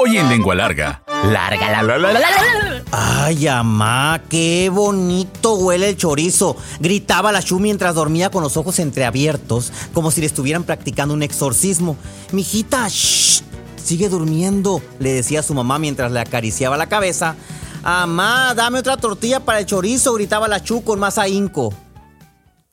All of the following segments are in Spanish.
Hoy en Lengua Larga. Larga la, la, la, la, la. Ay, amá, qué bonito huele el chorizo. Gritaba la Shu mientras dormía con los ojos entreabiertos, como si le estuvieran practicando un exorcismo. Mijita, shh, sigue durmiendo, le decía a su mamá mientras le acariciaba la cabeza. Amá, dame otra tortilla para el chorizo, gritaba la Chu con más ahínco.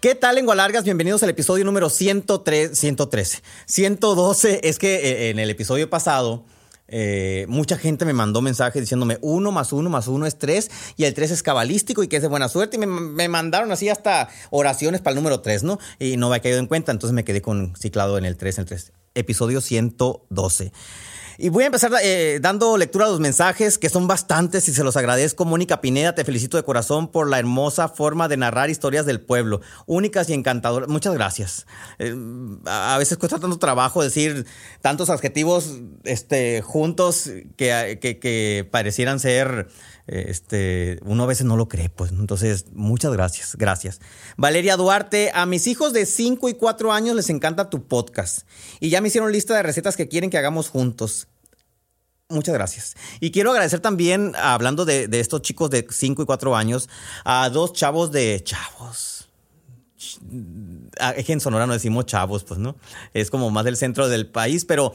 ¿Qué tal, lengua largas? Bienvenidos al episodio número 103, 113. 112. Es que eh, en el episodio pasado, eh, mucha gente me mandó mensajes diciéndome uno más uno más uno es tres y el tres es cabalístico y que es de buena suerte. Y me, mandaron así hasta oraciones para el número tres, ¿no? Y no me ha caído en cuenta, entonces me quedé con ciclado en el 3, en el 3. Episodio 112. Y voy a empezar eh, dando lectura a los mensajes, que son bastantes y se los agradezco. Mónica Pineda, te felicito de corazón por la hermosa forma de narrar historias del pueblo, únicas y encantadoras. Muchas gracias. Eh, a veces cuesta tanto trabajo decir tantos adjetivos este, juntos que, que, que parecieran ser este, uno a veces no lo cree, pues. Entonces, muchas gracias, gracias. Valeria Duarte, a mis hijos de 5 y 4 años les encanta tu podcast. Y ya me hicieron lista de recetas que quieren que hagamos juntos. Muchas gracias. Y quiero agradecer también, hablando de, de estos chicos de 5 y 4 años, a dos chavos de chavos. Es que en Sonora no decimos chavos, pues, ¿no? Es como más del centro del país, pero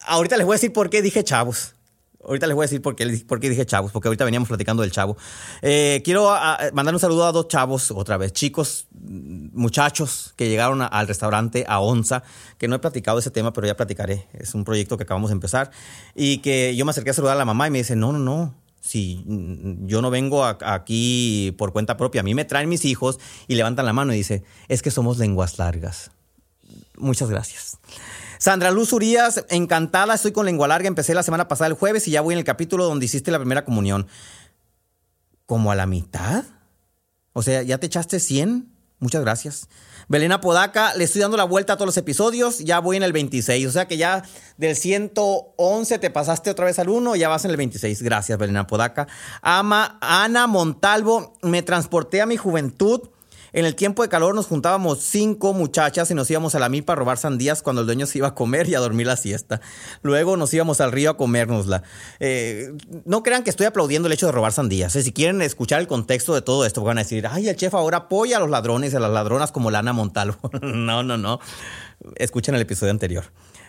ahorita les voy a decir por qué dije chavos. Ahorita les voy a decir por qué, por qué dije chavos, porque ahorita veníamos platicando del chavo. Eh, quiero a, a mandar un saludo a dos chavos, otra vez, chicos, muchachos que llegaron a, al restaurante a Onza, que no he platicado ese tema, pero ya platicaré. Es un proyecto que acabamos de empezar. Y que yo me acerqué a saludar a la mamá y me dice, no, no, no, si yo no vengo a, aquí por cuenta propia, a mí me traen mis hijos y levantan la mano y dice, es que somos lenguas largas. Muchas gracias. Sandra Luz Urias, encantada, estoy con lengua larga, empecé la semana pasada el jueves y ya voy en el capítulo donde hiciste la primera comunión. ¿Como a la mitad? O sea, ¿ya te echaste 100? Muchas gracias. Belén Apodaca, le estoy dando la vuelta a todos los episodios, ya voy en el 26, o sea que ya del 111 te pasaste otra vez al 1, ya vas en el 26. Gracias, Belén Apodaca. Ama, Ana Montalvo, me transporté a mi juventud. En el tiempo de calor nos juntábamos cinco muchachas y nos íbamos a la milpa a robar sandías cuando el dueño se iba a comer y a dormir la siesta. Luego nos íbamos al río a comérnosla. Eh, no crean que estoy aplaudiendo el hecho de robar sandías. Eh, si quieren escuchar el contexto de todo esto, van a decir, ay, el chef ahora apoya a los ladrones y a las ladronas como Lana Montalvo. no, no, no. Escuchen el episodio anterior.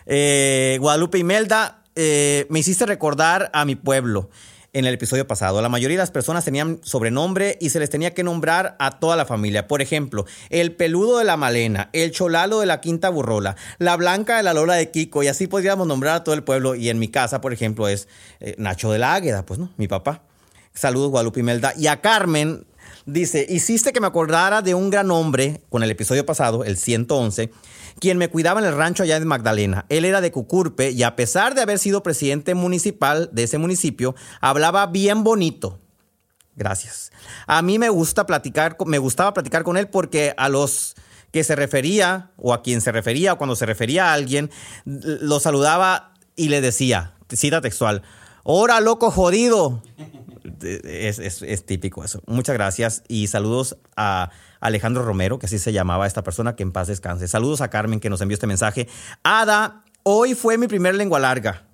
Eh, Guadalupe Imelda, eh, me hiciste recordar a mi pueblo en el episodio pasado. La mayoría de las personas tenían sobrenombre y se les tenía que nombrar a toda la familia. Por ejemplo, el peludo de la Malena, el cholalo de la Quinta Burrola, la blanca de la Lola de Kiko, y así podríamos nombrar a todo el pueblo. Y en mi casa, por ejemplo, es eh, Nacho de la Águeda, pues no, mi papá. Saludos, Guadalupe Imelda. Y a Carmen dice: Hiciste que me acordara de un gran hombre con el episodio pasado, el 111 quien me cuidaba en el rancho allá de Magdalena. Él era de Cucurpe y a pesar de haber sido presidente municipal de ese municipio, hablaba bien bonito. Gracias. A mí me gusta platicar, me gustaba platicar con él porque a los que se refería o a quien se refería o cuando se refería a alguien, lo saludaba y le decía, cita textual, ¡Hora, loco jodido! Es, es, típico eso. Muchas gracias y saludos a Alejandro Romero, que así se llamaba esta persona, que en paz descanse. Saludos a Carmen, que nos envió este mensaje. Ada, hoy fue mi primer lengua larga.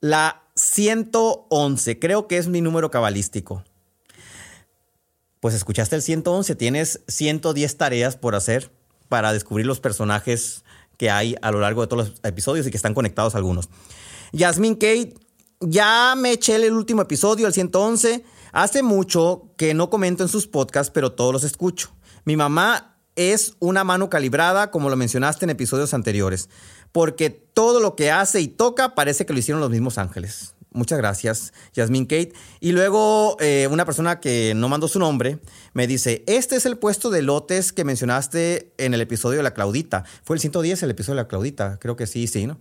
La 111, creo que es mi número cabalístico. Pues escuchaste el 111, tienes 110 tareas por hacer para descubrir los personajes que hay a lo largo de todos los episodios y que están conectados algunos. Yasmin Kate, ya me eché el último episodio, el 111. Hace mucho que no comento en sus podcasts, pero todos los escucho. Mi mamá es una mano calibrada, como lo mencionaste en episodios anteriores, porque todo lo que hace y toca parece que lo hicieron los mismos ángeles. Muchas gracias, Yasmin Kate. Y luego eh, una persona que no mandó su nombre me dice, este es el puesto de lotes que mencionaste en el episodio de la Claudita. Fue el 110 el episodio de la Claudita, creo que sí, sí, ¿no?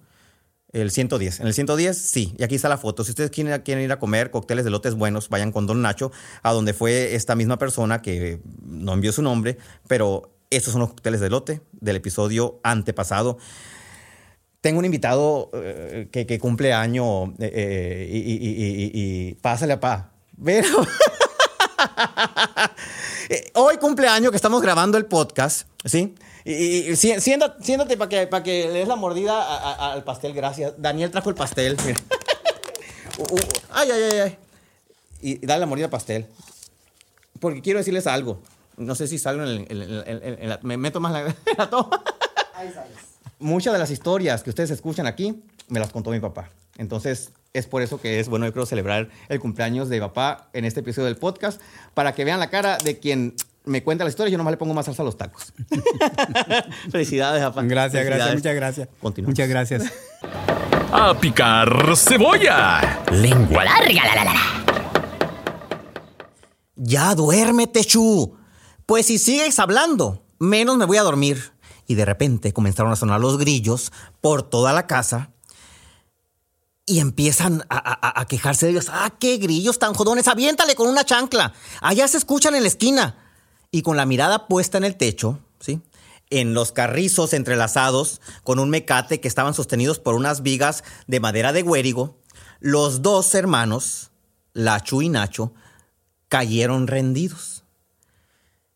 El 110. En el 110, sí. Y aquí está la foto. Si ustedes quieren, quieren ir a comer cócteles de lotes buenos, vayan con Don Nacho, a donde fue esta misma persona que no envió su nombre, pero estos son los cócteles de lote del episodio antepasado. Tengo un invitado eh, que, que, cumple año eh, eh, y, pásale pa. Pero hoy cumpleaños que estamos grabando el podcast, ¿sí? Y, siéntate, siéntate para que, para que le des la mordida a, a, al pastel, gracias. Daniel trajo el pastel. uh, uh, ay, ay, ay, ay. Y dale la mordida al pastel. Porque quiero decirles algo. No sé si salgo en, el, en, en, en la, me meto más la, en la toma. Ahí sales. Muchas de las historias que ustedes escuchan aquí me las contó mi papá. Entonces, es por eso que es bueno, yo creo, celebrar el cumpleaños de papá en este episodio del podcast, para que vean la cara de quien me cuenta la historia, yo nomás le pongo más salsa a los tacos. Felicidades, papá. Gracias, Felicidades. gracias, muchas gracias. Continuamos. Muchas gracias. A picar cebolla. Lengua larga, la, la, la. Ya duérmete, Chu. Pues si sigues hablando, menos me voy a dormir. Y de repente comenzaron a sonar los grillos por toda la casa. Y empiezan a, a, a, quejarse de ellos. ¡Ah, qué grillos tan jodones! ¡Aviéntale con una chancla! Allá se escuchan en la esquina. Y con la mirada puesta en el techo, ¿sí? En los carrizos entrelazados con un mecate que estaban sostenidos por unas vigas de madera de güérigo, los dos hermanos, Lachu y Nacho, cayeron rendidos.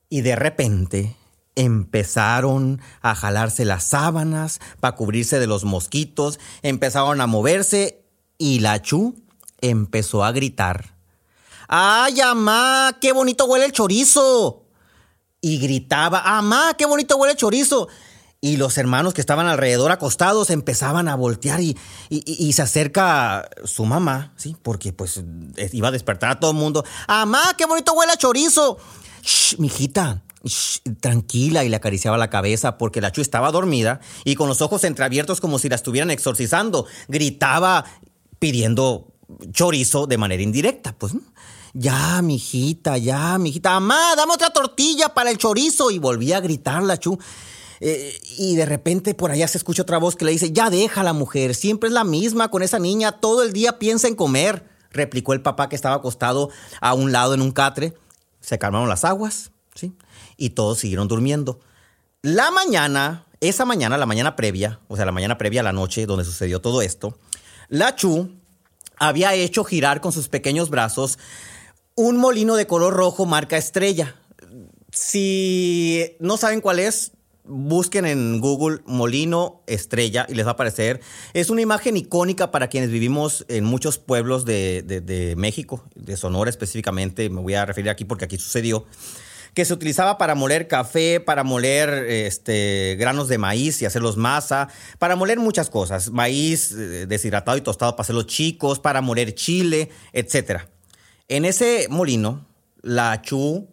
Y de repente empezaron a jalarse las sábanas para cubrirse de los mosquitos, empezaron a moverse y la Chu empezó a gritar. ¡Ay, mamá! ¡Qué bonito huele el chorizo! Y gritaba, ¡Amá, qué bonito huele el chorizo! Y los hermanos que estaban alrededor acostados empezaban a voltear y, se acerca su mamá, ¿sí? Porque pues iba a despertar a todo el mundo. ¡Amá, qué bonito huele chorizo! ¡Shh, mijita! Shh, tranquila y le acariciaba la cabeza porque la Chu estaba dormida y con los ojos entreabiertos como si la estuvieran exorcizando. Gritaba pidiendo chorizo de manera indirecta, pues. ¿no? Ya, mijita, ya, mijita. Mamá, dame otra tortilla para el chorizo. Y volvía a gritar la Chu. Eh, y de repente por allá se escucha otra voz que le dice, ya deja la mujer, siempre es la misma con esa niña, todo el día piensa en comer, replicó el papá que estaba acostado a un lado en un catre. Se calmaron las aguas, ¿sí? Y todos siguieron durmiendo. La mañana, esa mañana, la mañana previa, o sea, la mañana previa a la noche donde sucedió todo esto, la Chu había hecho girar con sus pequeños brazos un molino de color rojo marca estrella. Si no saben cuál es, busquen en Google Molino Estrella y les va a aparecer. Es una imagen icónica para quienes vivimos en muchos pueblos de, de, de, México, de Sonora específicamente. Me voy a referir aquí porque aquí sucedió. Que se utilizaba para moler café, para moler este, granos de maíz y hacerlos masa, para moler muchas cosas. Maíz eh, deshidratado y tostado para hacerlos chicos, para moler chile, etcétera. En ese molino, la Chu,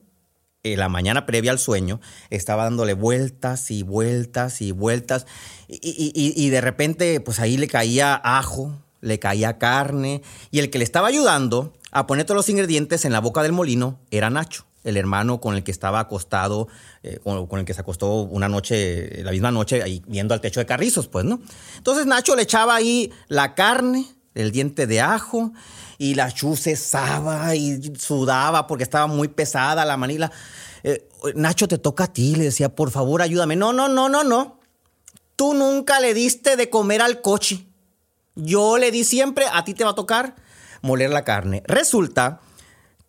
eh, la mañana previa al sueño, estaba dándole vueltas y vueltas y vueltas. Y, de repente, pues ahí le caía ajo, le caía carne. Y el que le estaba ayudando a poner todos los ingredientes en la boca del molino era Nacho, el hermano con el que estaba acostado, eh, con, con, el que se acostó una noche, la misma noche, ahí viendo al techo de carrizos, pues, ¿no? Entonces Nacho le echaba ahí la carne, el diente de ajo y la chu cesaba y sudaba porque estaba muy pesada la manila. Eh, Nacho, te toca a ti, le decía, por favor, ayúdame. No, no, no, no, no. Tú nunca le diste de comer al coche. Yo le di siempre, a ti te va a tocar moler la carne. Resulta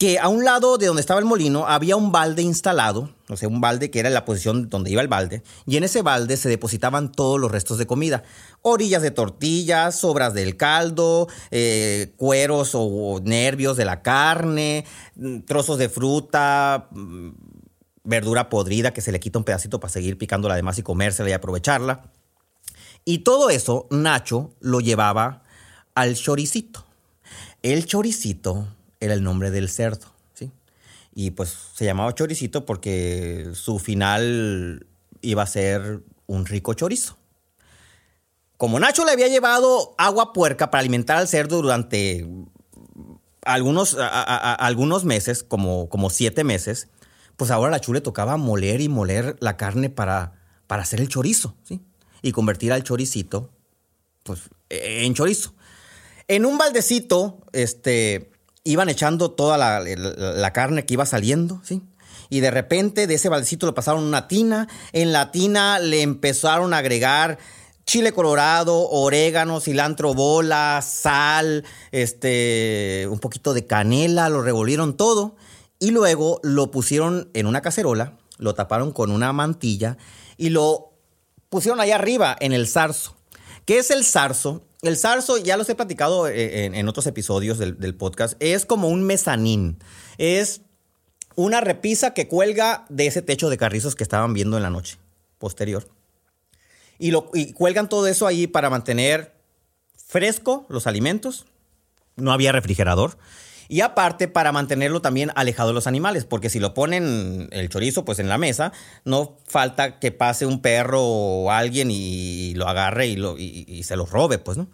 que a un lado de donde estaba el molino había un balde instalado, o sea, un balde que era la posición donde iba el balde, y en ese balde se depositaban todos los restos de comida. Orillas de tortillas, sobras del caldo, eh, cueros o nervios de la carne, trozos de fruta, verdura podrida que se le quita un pedacito para seguir picándola además y comérsela y aprovecharla. Y todo eso Nacho lo llevaba al choricito. El choricito era el nombre del cerdo, ¿sí? Y pues se llamaba choricito porque su final iba a ser un rico chorizo. Como Nacho le había llevado agua puerca para alimentar al cerdo durante algunos, algunos meses, como, como siete meses, pues ahora a la Chu le tocaba moler y moler la carne para, para hacer el chorizo, ¿sí? Y convertir al choricito, pues, en chorizo. En un baldecito, este, iban echando toda la, la carne que iba saliendo, ¿sí? y de repente de ese baldecito lo pasaron a una tina. En la tina le empezaron a agregar chile colorado, orégano, cilantro bola, sal, este, un poquito de canela, lo revolvieron todo y luego lo pusieron en una cacerola, lo taparon con una mantilla y lo pusieron allá arriba en el zarzo. ¿Qué es el zarzo? El zarzo, ya los he platicado eh, en, otros episodios del, podcast, es como un mezanín. Es una repisa que cuelga de ese techo de carrizos que estaban viendo en la noche posterior. Y, lo, cuelgan todo eso ahí para mantener fresco los alimentos. No había refrigerador. Y aparte para mantenerlo también alejado de los animales, porque si lo ponen el chorizo pues en la mesa, no falta que pase un perro o alguien y lo agarre y, lo, y se lo robe, pues, ¿no?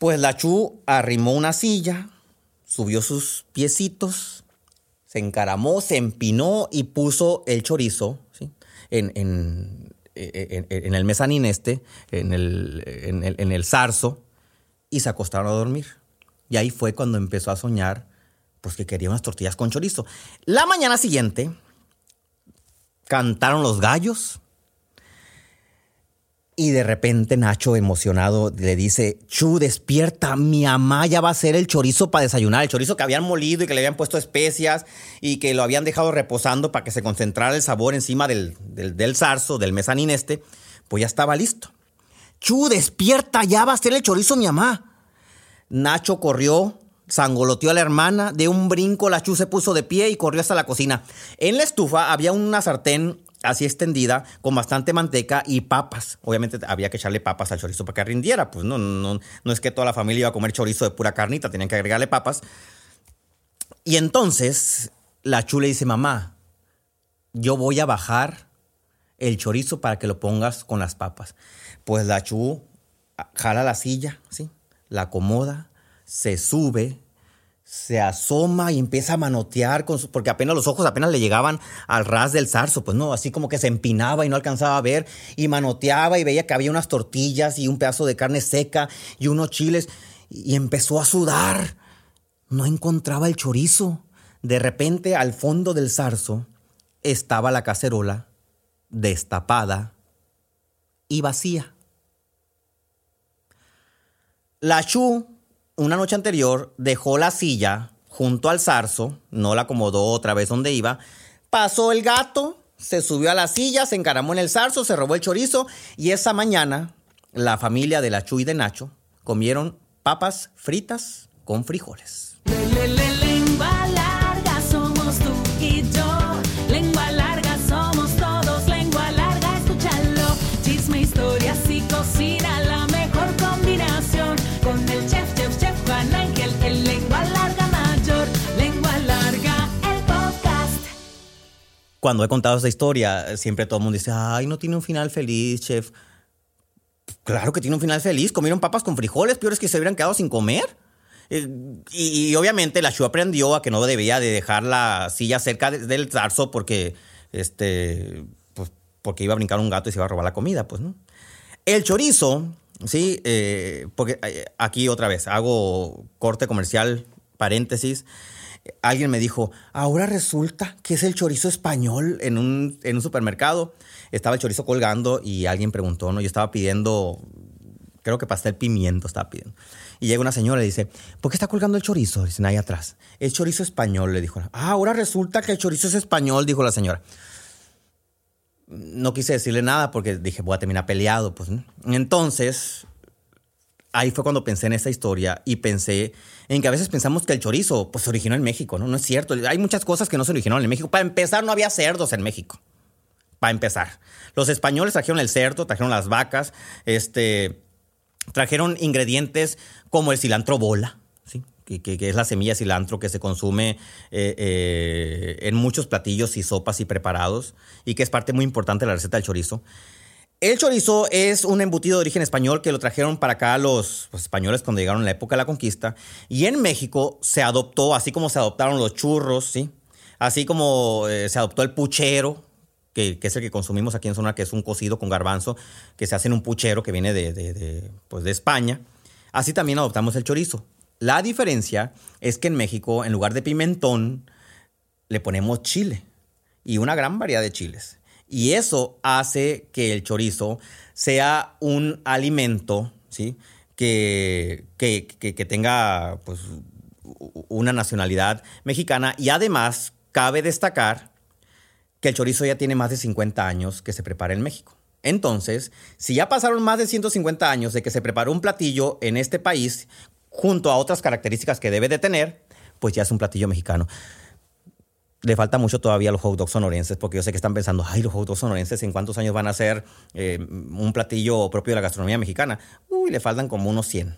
Pues la Chu arrimó una silla, subió sus piecitos, se encaramó, se empinó y puso el chorizo en, el mezanín este, en el, en el zarzo, y se acostaron a dormir. Y ahí fue cuando empezó a soñar pues que quería unas tortillas con chorizo. La mañana siguiente cantaron los gallos, y de repente Nacho, emocionado, le dice, Chu, despierta, mi mamá ya va a hacer el chorizo para desayunar. El chorizo que habían molido y que le habían puesto especias y que lo habían dejado reposando para que se concentrara el sabor encima del, del, zarzo, del mezanín este, pues ya estaba listo. Chu, despierta, ya va a hacer el chorizo mi mamá. Nacho corrió, sangoloteó a la hermana, de un brinco la Chu se puso de pie y corrió hasta la cocina. En la estufa había una sartén así extendida, con bastante manteca y papas. Obviamente había que echarle papas al chorizo para que rindiera. Pues no, no, no es que toda la familia iba a comer chorizo de pura carnita, tenían que agregarle papas. Y entonces la Chu le dice, mamá, yo voy a bajar el chorizo para que lo pongas con las papas. Pues la Chu jala la silla, ¿sí? La acomoda, se sube, se asoma y empieza a manotear con su, porque apenas los ojos apenas le llegaban al ras del zarzo, pues no, así como que se empinaba y no alcanzaba a ver y manoteaba y veía que había unas tortillas y un pedazo de carne seca y unos chiles y empezó a sudar. No encontraba el chorizo. De repente al fondo del zarzo estaba la cacerola destapada y vacía. La Chu una noche anterior dejó la silla junto al zarzo, no la acomodó otra vez donde iba, pasó el gato, se subió a la silla, se encaramó en el zarzo, se robó el chorizo y esa mañana la familia de la Chuy de Nacho comieron papas fritas con frijoles. Cuando he contado esa historia, siempre todo el mundo dice, ay, no tiene un final feliz, chef. Claro que tiene un final feliz. Comieron papas con frijoles, peor es que se hubieran quedado sin comer. Eh, y, obviamente la Shu aprendió a que no debía de dejar la silla cerca del zarzo porque, este, pues, porque iba a brincar un gato y se iba a robar la comida, pues, ¿no? El chorizo, sí, eh, porque eh, aquí otra vez hago corte comercial, paréntesis alguien me dijo, ahora resulta que es el chorizo español en un, en un supermercado. Estaba el chorizo colgando y alguien preguntó, ¿no? Yo estaba pidiendo, creo que pastel pimiento estaba pidiendo. Y llega una señora y dice, ¿por qué está colgando el chorizo? Dicen ahí atrás. El chorizo español, le dijo. Ah, ahora resulta que el chorizo es español, dijo la señora. No quise decirle nada porque dije, voy a terminar peleado. Pues, Entonces, ahí fue cuando pensé en esa historia y pensé en que a veces pensamos que el chorizo pues, se originó en México, ¿no? No es cierto. Hay muchas cosas que no se originaron en México. Para empezar, no había cerdos en México. Para empezar. Los españoles trajeron el cerdo, trajeron las vacas, este, trajeron ingredientes como el cilantro bola, ¿sí? que, es la semilla de cilantro que se consume eh, eh, en muchos platillos y sopas y preparados y que es parte muy importante de la receta del chorizo. El chorizo es un embutido de origen español que lo trajeron para acá los, españoles cuando llegaron en la época de la conquista. Y en México se adoptó, así como se adoptaron los churros, ¿sí? Así como eh, se adoptó el puchero, que, es el que consumimos aquí en Sonora, que es un cocido con garbanzo, que se hace en un puchero que viene de, pues de España. Así también adoptamos el chorizo. La diferencia es que en México, en lugar de pimentón, le ponemos chile y una gran variedad de chiles. Y eso hace que el chorizo sea un alimento, ¿sí? Que, que, que, tenga pues, una nacionalidad mexicana. Y además, cabe destacar que el chorizo ya tiene más de 50 años que se prepara en México. Entonces, si ya pasaron más de 150 años de que se preparó un platillo en este país, junto a otras características que debe de tener, pues ya es un platillo mexicano le falta mucho todavía a los hot dogs sonorenses, porque yo sé que están pensando, ay, los hot dogs sonorenses, ¿en cuántos años van a ser eh, un platillo propio de la gastronomía mexicana? Uy, le faltan como unos 100,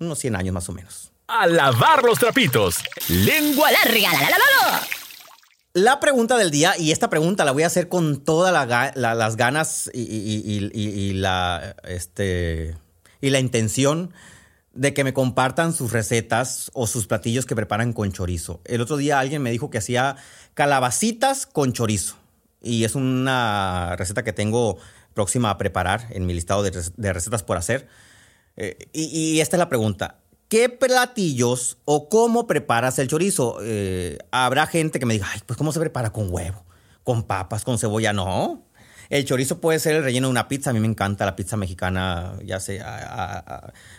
unos 100 años más o menos. A lavar los trapitos. Lengua larga. La, la, la, la pregunta del día, y esta pregunta la voy a hacer con todas las ganas y, la, este, y la intención de que me compartan sus recetas o sus platillos que preparan con chorizo. El otro día alguien me dijo que hacía calabacitas con chorizo y es una receta que tengo próxima a preparar en mi listado de, recetas por hacer. Eh, y, esta es la pregunta. ¿Qué platillos o cómo preparas el chorizo? Eh, habrá gente que me diga, pues ¿cómo se prepara con huevo? ¿Con papas? ¿Con cebolla? No. El chorizo puede ser el relleno de una pizza. A mí me encanta la pizza mexicana, ya sé,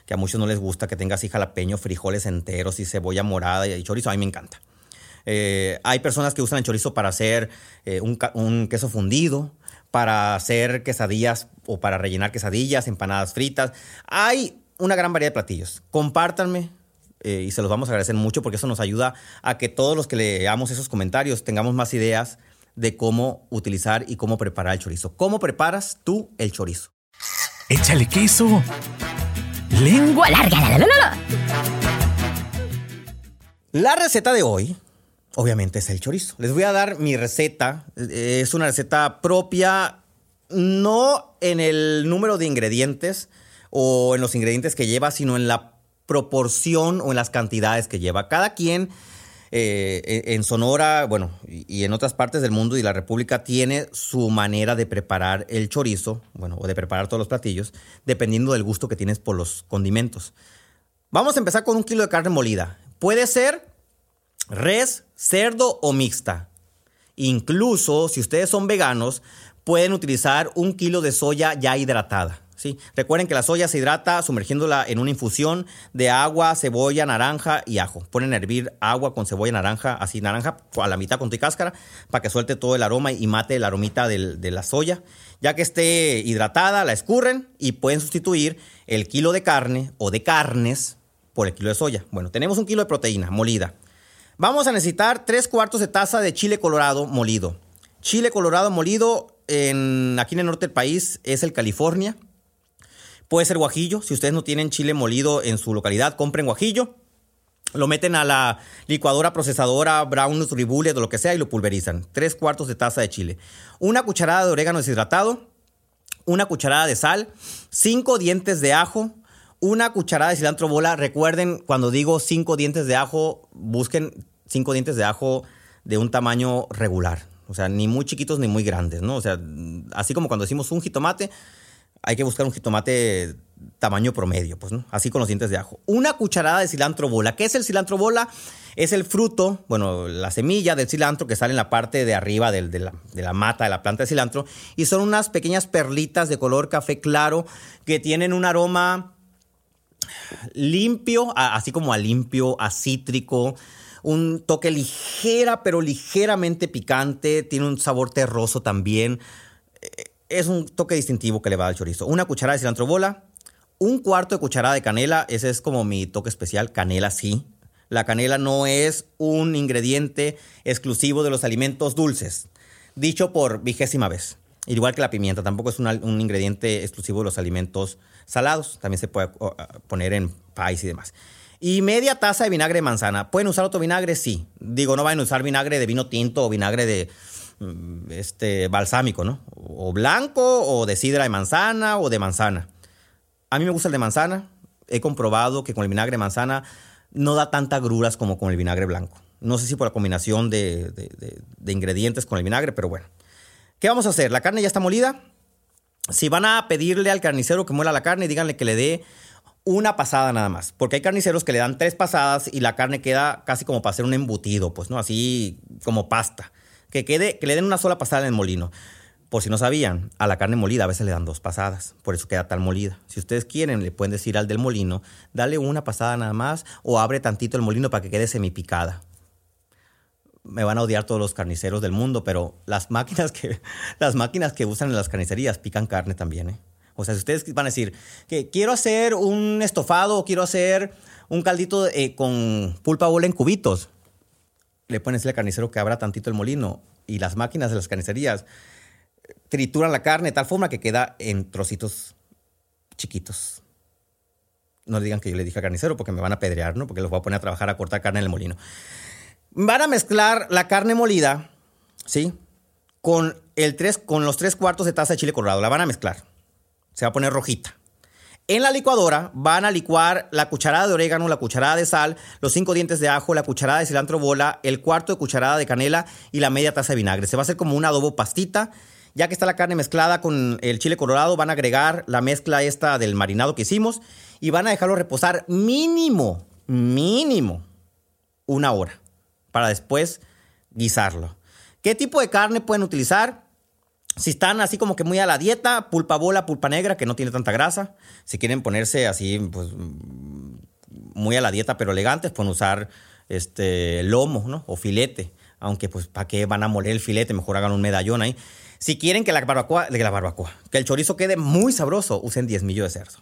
que a muchos no les gusta que tenga así jalapeño, frijoles enteros y cebolla morada y chorizo. A mí me encanta. Eh, hay personas que usan el chorizo para hacer eh, un, queso fundido, para hacer quesadillas o para rellenar quesadillas, empanadas fritas. Hay una gran variedad de platillos. Compártanme, eh, y se los vamos a agradecer mucho porque eso nos ayuda a que todos los que leamos esos comentarios tengamos más ideas de cómo utilizar y cómo preparar el chorizo. ¿Cómo preparas tú el chorizo? Échale queso. Lengua larga. La, la, la, la receta de hoy, obviamente, es el chorizo. Les voy a dar mi receta. Es una receta propia, no en el número de ingredientes o en los ingredientes que lleva, sino en la proporción o en las cantidades que lleva. Cada quien eh, en Sonora, bueno, y en otras partes del mundo y la República tiene su manera de preparar el chorizo, bueno, o de preparar todos los platillos, dependiendo del gusto que tienes por los condimentos. Vamos a empezar con un kilo de carne molida. Puede ser res, cerdo o mixta. Incluso si ustedes son veganos, pueden utilizar un kilo de soya ya hidratada. Recuerden que la soya se hidrata sumergiéndola en una infusión de agua, cebolla, naranja y ajo. Ponen a hervir agua con cebolla, naranja, así naranja, a la mitad con tu cáscara, para que suelte todo el aroma y mate la aromita de la soya. Ya que esté hidratada, la escurren y pueden sustituir el kilo de carne o de carnes por el kilo de soya. Bueno, tenemos un kilo de proteína molida. Vamos a necesitar tres cuartos de taza de chile colorado molido. Chile colorado molido en, aquí en el norte del país es el California. Puede ser guajillo. Si ustedes no tienen chile molido en su localidad, compren guajillo. Lo meten a la licuadora, procesadora, brown Nutribullet o lo que sea y lo pulverizan. Tres cuartos de taza de chile. Una cucharada de orégano deshidratado. Una cucharada de sal. Cinco dientes de ajo. Una cucharada de cilantro bola. Recuerden, cuando digo cinco dientes de ajo, busquen cinco dientes de ajo de un tamaño regular. O sea, ni muy chiquitos ni muy grandes, ¿no? O sea, así como cuando decimos un jitomate, hay que buscar un jitomate tamaño promedio, pues. Así con los dientes de ajo. Una cucharada de cilantro bola. ¿Qué es el cilantro bola? Es el fruto, bueno, la semilla del cilantro que sale en la parte de arriba de, la, de, la, mata de la planta de cilantro. Y son unas pequeñas perlitas de color café claro que tienen un aroma limpio, así como a limpio, a cítrico. Un toque ligera, pero ligeramente picante. Tiene un sabor terroso también es un toque distintivo que le va al chorizo. Una cucharada de cilantro bola, un cuarto de cucharada de canela, ese es como mi toque especial, canela sí. La canela no es un ingrediente exclusivo de los alimentos dulces, dicho por vigésima vez. Igual que la pimienta, tampoco es un ingrediente exclusivo de los alimentos salados, también se puede poner en país y demás. Y media taza de vinagre de manzana. ¿Pueden usar otro vinagre? Sí. Digo, no vayan a usar vinagre de vino tinto o vinagre de, Mm, este, balsámico, ¿no? O blanco, o de sidra de manzana, o de manzana. A mí me gusta el de manzana. He comprobado que con el vinagre de manzana no da tantas gruras como con el vinagre blanco. No sé si por la combinación de, ingredientes con el vinagre, pero bueno. ¿Qué vamos a hacer? La carne ya está molida. Si van a pedirle al carnicero que muela la carne, díganle que le dé una pasada nada más. Porque hay carniceros que le dan tres pasadas y la carne queda casi como para hacer un embutido, pues, ¿no? Así como pasta. Que, quede, que le den una sola pasada en el molino. Por si no sabían, a la carne molida a veces le dan dos pasadas, por eso queda tan molida. Si ustedes quieren, le pueden decir al del molino, dale una pasada nada más o abre tantito el molino para que quede semipicada. Me van a odiar todos los carniceros del mundo, pero las máquinas que, las máquinas que usan en las carnicerías pican carne también, ¿eh? O sea, si ustedes van a decir que quiero hacer un estofado o quiero hacer un caldito eh, con pulpa bola en cubitos, le pueden decir al carnicero que abra tantito el molino y las máquinas de las carnicerías trituran la carne de tal forma que queda en trocitos chiquitos. No le digan que yo le dije carnicero porque me van a pedrear, ¿no? Porque los voy a poner a trabajar a cortar carne en el molino. Van a mezclar la carne molida, ¿sí? Con, el tres, con los tres cuartos de taza de chile colorado. La van a mezclar. Se va a poner rojita. En la licuadora van a licuar la cucharada de orégano, la cucharada de sal, los cinco dientes de ajo, la cucharada de cilantro bola, el cuarto de cucharada de canela y la media taza de vinagre. Se va a hacer como un adobo pastita ya que está la carne mezclada con el chile colorado, van a agregar la mezcla esta del marinado que hicimos y van a dejarlo reposar mínimo, mínimo, una hora para después guisarlo. ¿Qué tipo de carne pueden utilizar? Si están así como que muy a la dieta, pulpa bola, pulpa negra, que no tiene tanta grasa. Si quieren ponerse así, pues muy a la dieta, pero elegantes, pueden usar este lomo, ¿no? O filete. Aunque, pues, ¿para qué van a moler el filete? Mejor hagan un medallón ahí. Si quieren que la barbacoa, la barbacoa, que el chorizo quede muy sabroso, usen 10 millos de cerdo,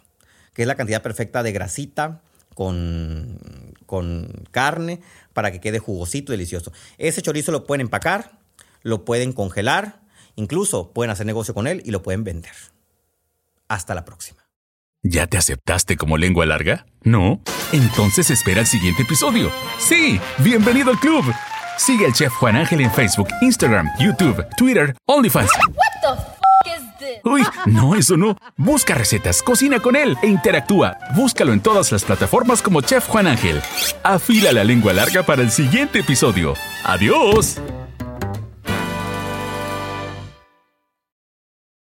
que es la cantidad perfecta de grasita con, con carne para que quede jugosito y delicioso. Ese chorizo lo pueden empacar, lo pueden congelar, incluso pueden hacer negocio con él y lo pueden vender. Hasta la próxima. ¿Ya te aceptaste como lengua larga? ¿No? Entonces espera el siguiente episodio. Sí, bienvenido al club. Sigue al chef Juan Ángel en Facebook, Instagram, YouTube, Twitter, OnlyFans. What the f is this? Uy, no, eso no. Busca recetas, cocina con él e interactúa. Búscalo en todas las plataformas como Chef Juan Ángel. Afila la lengua larga para el siguiente episodio. ¡Adiós!